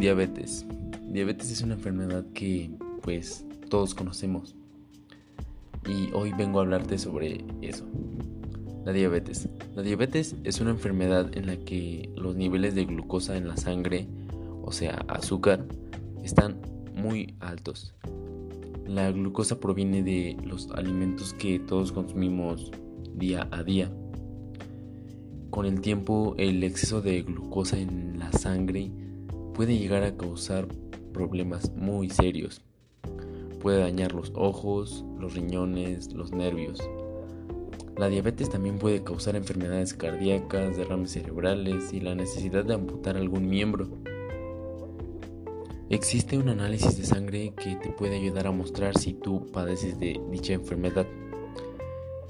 Diabetes. Diabetes es una enfermedad que pues todos conocemos. Y hoy vengo a hablarte sobre eso. La diabetes. La diabetes es una enfermedad en la que los niveles de glucosa en la sangre, o sea, azúcar, están muy altos. La glucosa proviene de los alimentos que todos consumimos día a día. Con el tiempo, el exceso de glucosa en la sangre puede llegar a causar problemas muy serios. Puede dañar los ojos, los riñones, los nervios. La diabetes también puede causar enfermedades cardíacas, derrames cerebrales y la necesidad de amputar algún miembro. Existe un análisis de sangre que te puede ayudar a mostrar si tú padeces de dicha enfermedad.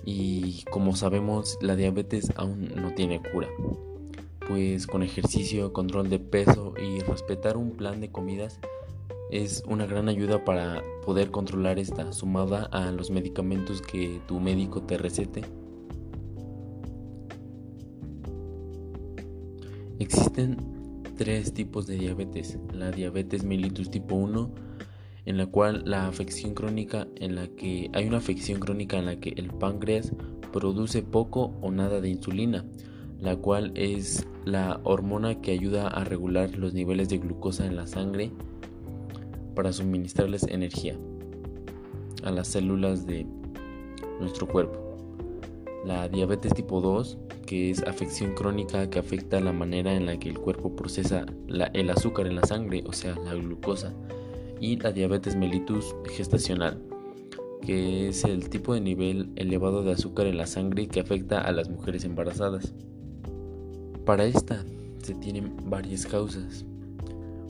Y como sabemos, la diabetes aún no tiene cura pues con ejercicio, control de peso y respetar un plan de comidas es una gran ayuda para poder controlar esta, sumada a los medicamentos que tu médico te recete. Existen tres tipos de diabetes. La diabetes mellitus tipo 1, en la cual la afección crónica en la que hay una afección crónica en la que el páncreas produce poco o nada de insulina la cual es la hormona que ayuda a regular los niveles de glucosa en la sangre para suministrarles energía a las células de nuestro cuerpo. La diabetes tipo 2, que es afección crónica que afecta la manera en la que el cuerpo procesa el azúcar en la sangre, o sea, la glucosa. Y la diabetes mellitus gestacional, que es el tipo de nivel elevado de azúcar en la sangre que afecta a las mujeres embarazadas. Para esta se tienen varias causas.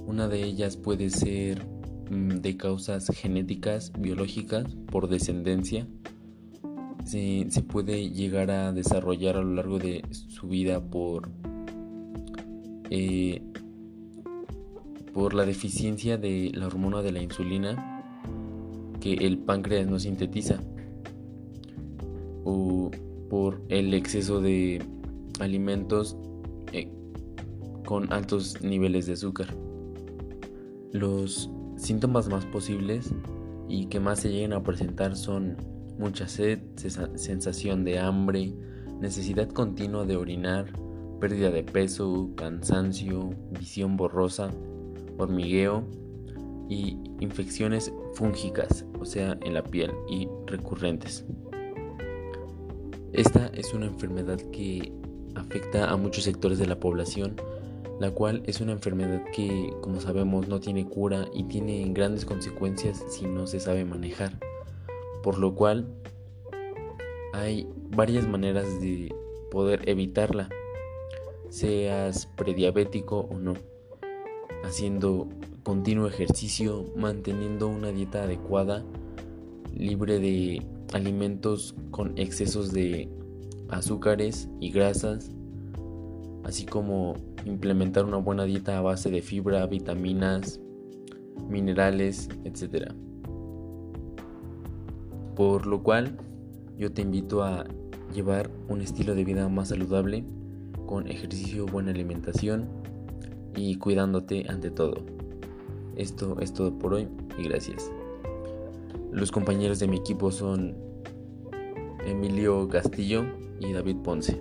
Una de ellas puede ser mm, de causas genéticas, biológicas, por descendencia. Se, puede llegar a desarrollar a lo largo de su vida por, eh, por la deficiencia de la hormona de la insulina que el páncreas no sintetiza o por el exceso de alimentos con altos niveles de azúcar. Los síntomas más posibles y que más se llegan a presentar son mucha sed, sensación de hambre, necesidad continua de orinar, pérdida de peso, cansancio, visión borrosa, hormigueo y infecciones fúngicas, o sea, en la piel y recurrentes. Esta es una enfermedad que afecta a muchos sectores de la población, la cual es una enfermedad que, como sabemos, no tiene cura y tiene grandes consecuencias si no se sabe manejar. Por lo cual, hay varias maneras de poder evitarla, seas prediabético o no, haciendo continuo ejercicio, manteniendo una dieta adecuada, libre de alimentos con excesos de azúcares y grasas, así como implementar una buena dieta a base de fibra, vitaminas, minerales, etc. Por lo cual, yo te invito a llevar un estilo de vida más saludable, con ejercicio, buena alimentación y cuidándote ante todo. Esto es todo por hoy y gracias. Los compañeros de mi equipo son Emilio Castillo y David Ponce.